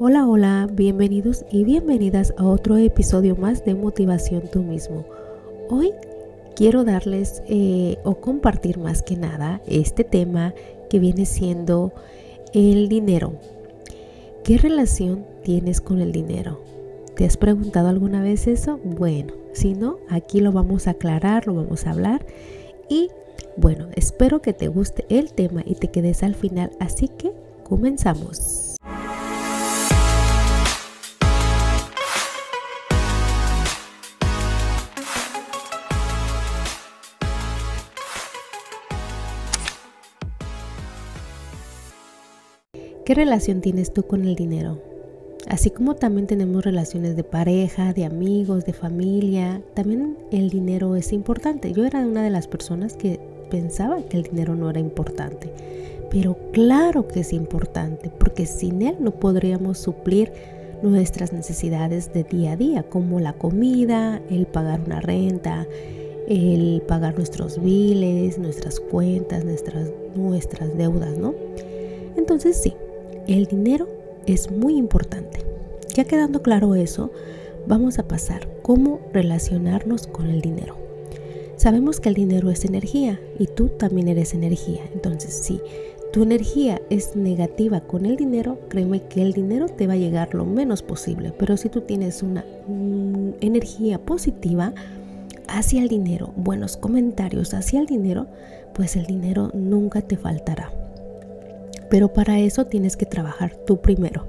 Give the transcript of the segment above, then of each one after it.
Hola, hola, bienvenidos y bienvenidas a otro episodio más de Motivación tú mismo. Hoy quiero darles eh, o compartir más que nada este tema que viene siendo el dinero. ¿Qué relación tienes con el dinero? ¿Te has preguntado alguna vez eso? Bueno, si no, aquí lo vamos a aclarar, lo vamos a hablar y bueno, espero que te guste el tema y te quedes al final, así que comenzamos. ¿Qué relación tienes tú con el dinero? Así como también tenemos relaciones de pareja, de amigos, de familia, también el dinero es importante. Yo era una de las personas que pensaba que el dinero no era importante, pero claro que es importante, porque sin él no podríamos suplir nuestras necesidades de día a día, como la comida, el pagar una renta, el pagar nuestros biles, nuestras cuentas, nuestras, nuestras deudas, ¿no? Entonces sí, el dinero es muy importante. Ya quedando claro eso, vamos a pasar cómo relacionarnos con el dinero. Sabemos que el dinero es energía y tú también eres energía. Entonces, si tu energía es negativa con el dinero, créeme que el dinero te va a llegar lo menos posible. Pero si tú tienes una mm, energía positiva hacia el dinero, buenos comentarios hacia el dinero, pues el dinero nunca te faltará. Pero para eso tienes que trabajar tú primero.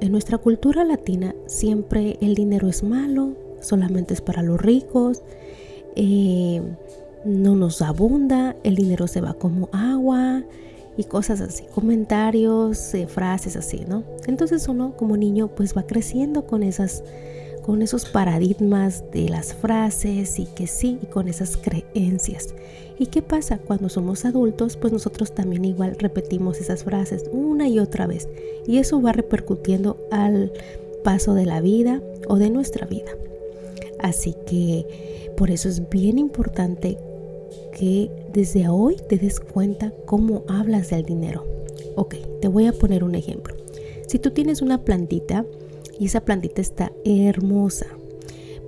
En nuestra cultura latina siempre el dinero es malo, solamente es para los ricos, eh, no nos abunda, el dinero se va como agua y cosas así, comentarios, eh, frases así, ¿no? Entonces uno como niño pues va creciendo con esas con esos paradigmas de las frases y que sí, y con esas creencias. ¿Y qué pasa? Cuando somos adultos, pues nosotros también igual repetimos esas frases una y otra vez. Y eso va repercutiendo al paso de la vida o de nuestra vida. Así que por eso es bien importante que desde hoy te des cuenta cómo hablas del dinero. Ok, te voy a poner un ejemplo. Si tú tienes una plantita, y esa plantita está hermosa.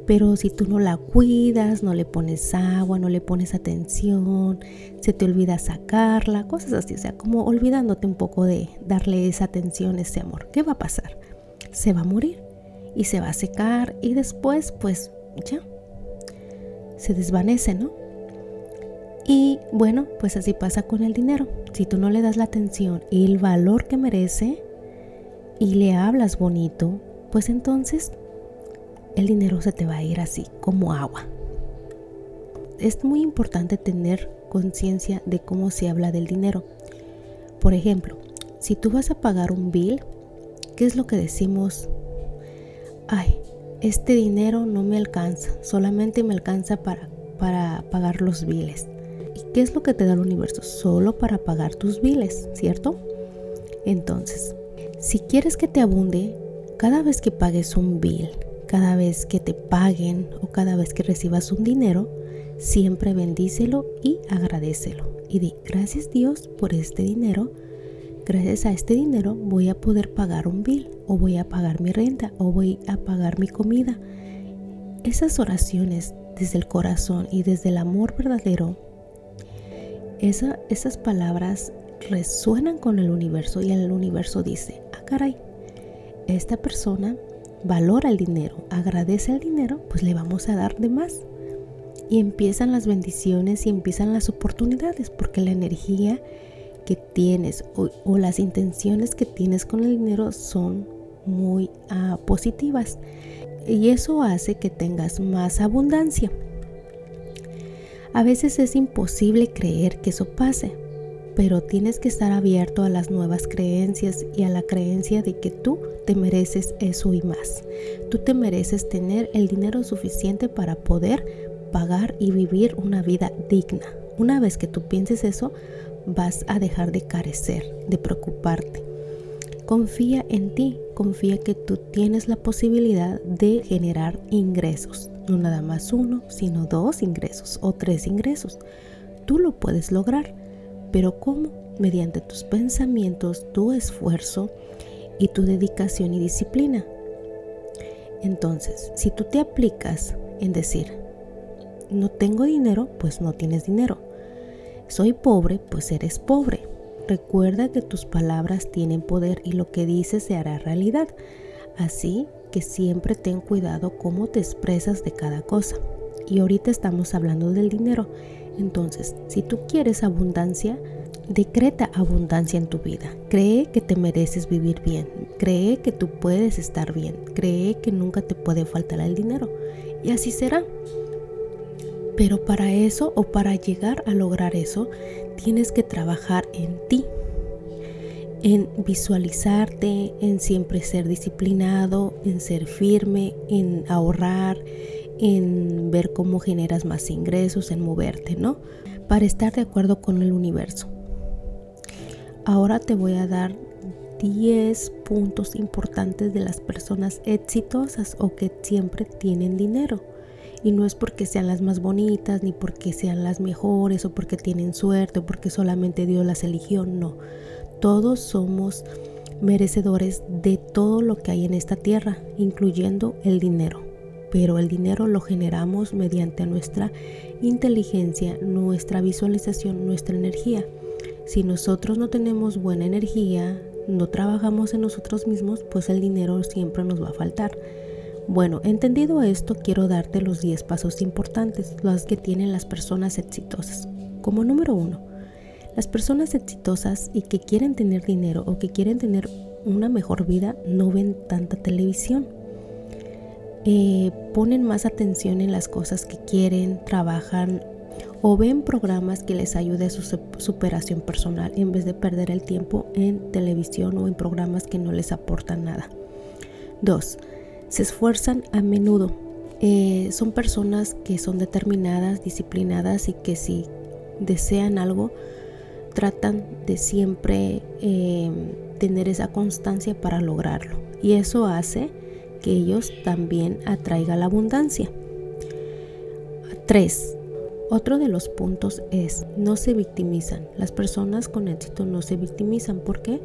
Pero si tú no la cuidas, no le pones agua, no le pones atención, se te olvida sacarla, cosas así, o sea, como olvidándote un poco de darle esa atención, ese amor, ¿qué va a pasar? Se va a morir y se va a secar y después pues ya se desvanece, ¿no? Y bueno, pues así pasa con el dinero. Si tú no le das la atención y el valor que merece y le hablas bonito, pues entonces el dinero se te va a ir así, como agua. Es muy importante tener conciencia de cómo se habla del dinero. Por ejemplo, si tú vas a pagar un bill, ¿qué es lo que decimos? Ay, este dinero no me alcanza, solamente me alcanza para, para pagar los biles. ¿Y qué es lo que te da el universo? Solo para pagar tus biles, ¿cierto? Entonces, si quieres que te abunde, cada vez que pagues un bill, cada vez que te paguen o cada vez que recibas un dinero, siempre bendícelo y agradecelo. Y di, gracias Dios por este dinero. Gracias a este dinero voy a poder pagar un bill o voy a pagar mi renta o voy a pagar mi comida. Esas oraciones desde el corazón y desde el amor verdadero, esas palabras resuenan con el universo y el universo dice, ah caray, esta persona valora el dinero, agradece el dinero, pues le vamos a dar de más. Y empiezan las bendiciones y empiezan las oportunidades, porque la energía que tienes o, las intenciones que tienes con el dinero son muy ah, positivas. Y eso hace que tengas más abundancia. A veces es imposible creer que eso pase, pero tienes que estar abierto a las nuevas creencias y a la creencia de que tú te mereces eso y más. Tú te mereces tener el dinero suficiente para poder pagar y vivir una vida digna. Una vez que tú pienses eso, vas a dejar de carecer, de preocuparte. Confía en ti, confía que tú tienes la posibilidad de generar ingresos. No nada más uno, sino dos ingresos o tres ingresos. Tú lo puedes lograr pero ¿cómo? Mediante tus pensamientos, tu esfuerzo y tu dedicación y disciplina. Entonces, si tú te aplicas en decir, no tengo dinero, pues no tienes dinero. Soy pobre, pues eres pobre. Recuerda que tus palabras tienen poder y lo que dices se hará realidad. Así que siempre ten cuidado cómo te expresas de cada cosa. Y ahorita estamos hablando del dinero. Entonces, si tú quieres abundancia, decreta abundancia en tu vida. Cree que te mereces vivir bien. Cree que tú puedes estar bien. Cree que nunca te puede faltar el dinero. Y así será. Pero para eso o para llegar a lograr eso, tienes que trabajar en ti, en visualizarte, en siempre ser disciplinado, en ser firme, en ahorrar, en ver cómo generas más ingresos, en moverte, ¿no? Para estar de acuerdo con el universo. Ahora te voy a dar 10 puntos importantes de las personas exitosas o que siempre tienen dinero. Y no es porque sean las más bonitas, ni porque sean las mejores, o porque tienen suerte, o porque solamente Dios las eligió. No. Todos somos merecedores de todo lo que hay en esta tierra, incluyendo el dinero. Pero el dinero lo generamos mediante nuestra inteligencia, nuestra visualización, nuestra energía. Si nosotros no tenemos buena energía, no trabajamos en nosotros mismos, pues el dinero siempre nos va a faltar. Bueno, entendido esto, quiero darte los 10 pasos importantes, los que tienen las personas exitosas. Como número uno, las personas exitosas y que quieren tener dinero o que quieren tener una mejor vida no ven tanta televisión. Eh, ponen más atención en las cosas que quieren, trabajan o ven programas que les ayude a su superación personal en vez de perder el tiempo en televisión o en programas que no les aportan nada. 2 se esfuerzan a menudo. Eh, son personas que son determinadas, disciplinadas y que si desean algo, tratan de siempre em, tener esa constancia para lograrlo. Y eso hace que ellos también atraigan la abundancia. 3. Otro de los puntos es no se victimizan. Las personas con éxito no se victimizan. ¿Por qué?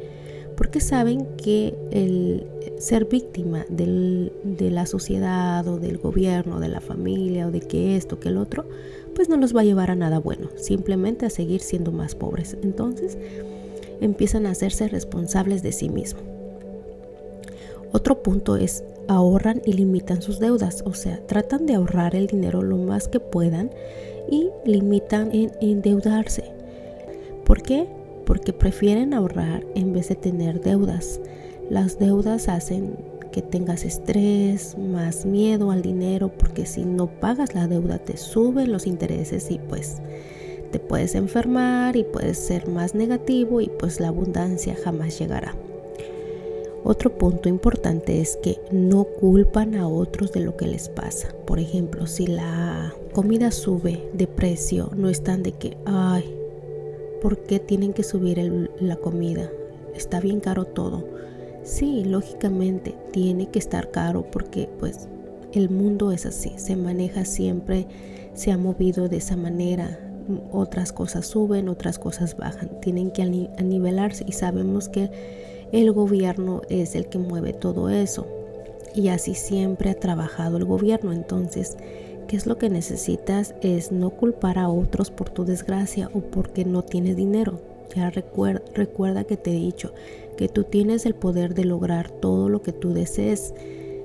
porque saben que el ser víctima de la sociedad o del gobierno, de la familia o de que esto, que el otro, pues no los va a llevar a nada bueno, simplemente a seguir siendo más pobres. Entonces empiezan a hacerse responsables de sí mismos. Otro punto es ahorran y limitan sus deudas, o sea, tratan de ahorrar el dinero lo más que puedan y limitan en endeudarse. ¿Por qué? porque prefieren ahorrar en vez de tener deudas. Las deudas hacen que tengas estrés, más miedo al dinero, porque si no pagas la deuda te suben los intereses y pues te puedes enfermar y puedes ser más negativo y pues la abundancia jamás llegará. Otro punto importante es que no culpan a otros de lo que les pasa. Por ejemplo, si la comida sube de precio, no están de que, ay, ¿Por qué tienen que subir la comida? Está bien caro todo. Sí, lógicamente tiene que estar caro porque pues el mundo es así, se maneja siempre, se ha movido de esa manera. Otras cosas suben, otras cosas bajan. Tienen que nivelarse y sabemos que el gobierno es el que mueve todo eso. Y así siempre ha trabajado el gobierno. Entonces, ¿Qué es lo que necesitas? Es no culpar a otros por tu desgracia o porque no tienes dinero. Ya recuerda, que te he dicho que tú tienes el poder de lograr todo lo que tú desees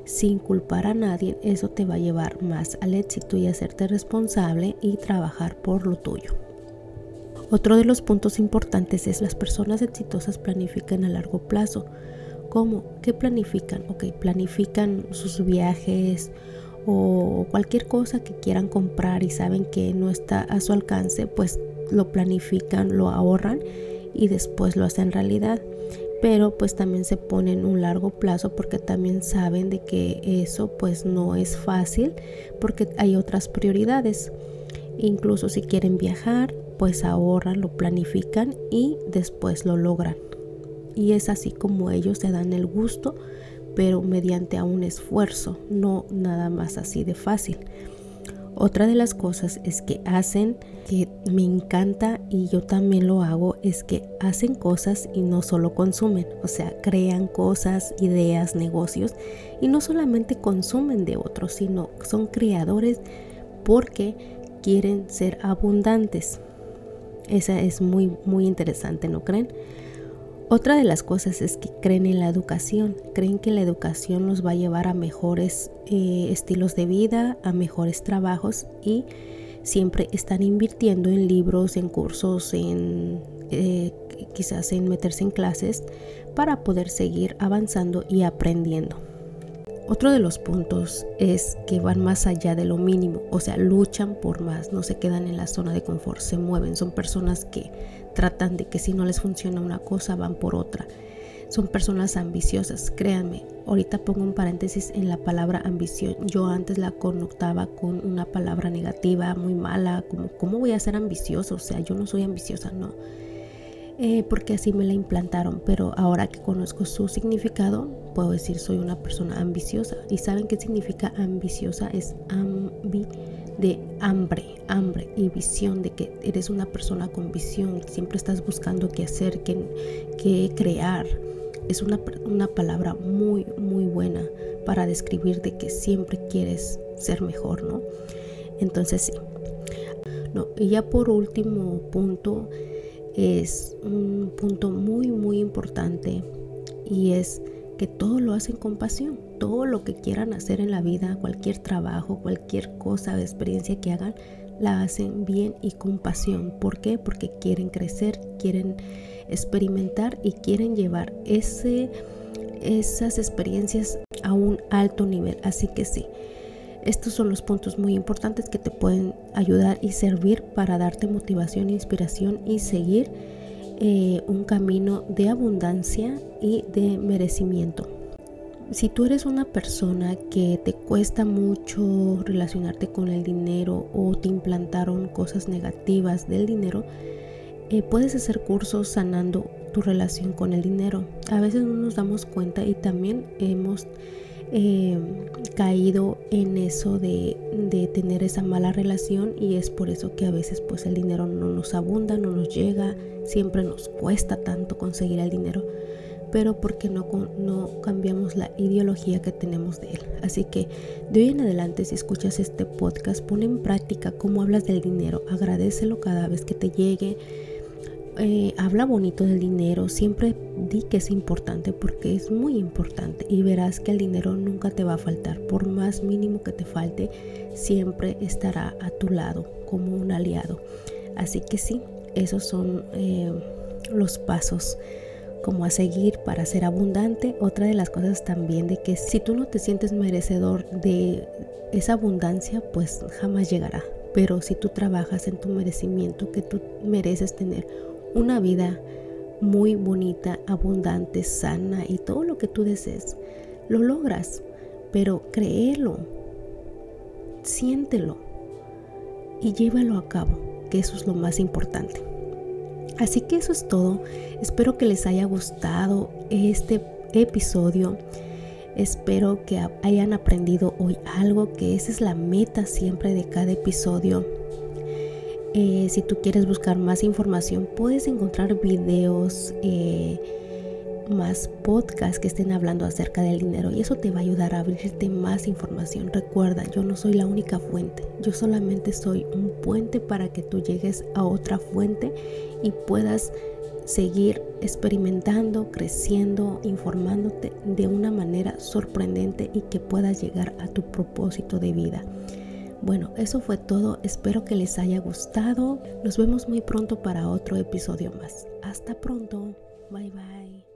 sin culpar a nadie. Eso te va a llevar más al éxito y hacerte responsable y trabajar por lo tuyo. Otro de los puntos importantes es las personas exitosas planifican a largo plazo. ¿Cómo? ¿Qué planifican? Ok, planifican sus viajes o cualquier cosa que quieran comprar y saben que no está a su alcance, pues lo planifican, lo ahorran y después lo hacen realidad. Pero pues también se ponen un largo plazo porque también saben de que eso pues no es fácil porque hay otras prioridades. Incluso si quieren viajar, pues ahorran, lo planifican y después lo logran. Y es así como ellos se dan el gusto pero mediante a un esfuerzo, no nada más así de fácil. Otra de las cosas es que hacen, que me encanta y yo también lo hago, es que hacen cosas y no solo consumen, o sea, crean cosas, ideas, negocios y no solamente consumen de otros, sino son creadores porque quieren ser abundantes. Esa es muy, muy interesante, ¿no creen? Otra de las cosas es que creen en la educación, creen que la educación los va a llevar a mejores eh, estilos de vida, a mejores trabajos y siempre están invirtiendo en libros, en cursos, en eh, quizás en meterse en clases para poder seguir avanzando y aprendiendo. Otro de los puntos es que van más allá de lo mínimo, o sea, luchan por más, no se quedan en la zona de confort, se mueven, son personas que tratan de que si no les funciona una cosa van por otra. Son personas ambiciosas, créanme. Ahorita pongo un paréntesis en la palabra ambición. Yo antes la connotaba con una palabra negativa, muy mala, como ¿cómo voy a ser ambicioso? O sea, yo no soy ambiciosa, no eh, porque así me la implantaron, pero ahora que conozco su significado, puedo decir soy una persona ambiciosa. ¿Y saben qué significa ambiciosa? Es ambi de hambre, hambre y visión, de que eres una persona con visión, siempre estás buscando qué hacer, qué, crear. Es una, una palabra muy, muy buena para describir de que siempre quieres ser mejor, ¿no? Entonces sí. No, y ya por último punto, es un punto muy, muy importante y es que todo lo hacen con pasión. Todo lo que quieran hacer en la vida, cualquier trabajo, cualquier cosa o experiencia que hagan, la hacen bien y con pasión. ¿Por qué? Porque quieren crecer, quieren experimentar y quieren llevar ese, esas experiencias a un alto nivel. Así que sí, estos son los puntos muy importantes que te pueden ayudar y servir para darte motivación, inspiración y seguir eh, un camino de abundancia y de merecimiento. Si tú eres una persona que te cuesta mucho relacionarte con el dinero o te implantaron cosas negativas del dinero, eh, puedes hacer cursos sanando tu relación con el dinero. A veces no nos damos cuenta y también hemos eh, caído en eso de, de, tener esa mala relación y es por eso que a veces pues el dinero no nos abunda, no nos llega, siempre nos cuesta tanto conseguir el dinero, pero porque no, no cambiamos la ideología que tenemos de él. Así que de hoy en adelante si escuchas este podcast, pon en práctica cómo hablas del dinero, agradecelo cada vez que te llegue eh, habla bonito del dinero, siempre di que es importante porque es muy importante y verás que el dinero nunca te va a faltar, por más mínimo que te falte, siempre estará a tu lado como un aliado. Así que sí, esos son eh, los pasos como a seguir para ser abundante. Otra de las cosas también de que si tú no te sientes merecedor de esa abundancia, pues jamás llegará. Pero si tú trabajas en tu merecimiento, que tú mereces tener una vida muy bonita, abundante, sana y todo lo que tú desees. Lo logras, pero créelo, siéntelo y llévalo a cabo, que eso es lo más importante. Así que eso es todo. Espero que les haya gustado este episodio. Espero que hayan aprendido hoy algo, que esa es la meta siempre de cada episodio eh, si tú quieres buscar más información, puedes encontrar videos, eh, más podcasts que estén hablando acerca del dinero y eso te va a ayudar a abrirte más información. Recuerda, yo no soy la única fuente, yo solamente soy un puente para que tú llegues a otra fuente y puedas seguir experimentando, creciendo, informándote de una manera sorprendente y que puedas llegar a tu propósito de vida. Bueno, eso fue todo. Espero que les haya gustado. Nos vemos muy pronto para otro episodio más. Hasta pronto. Bye bye.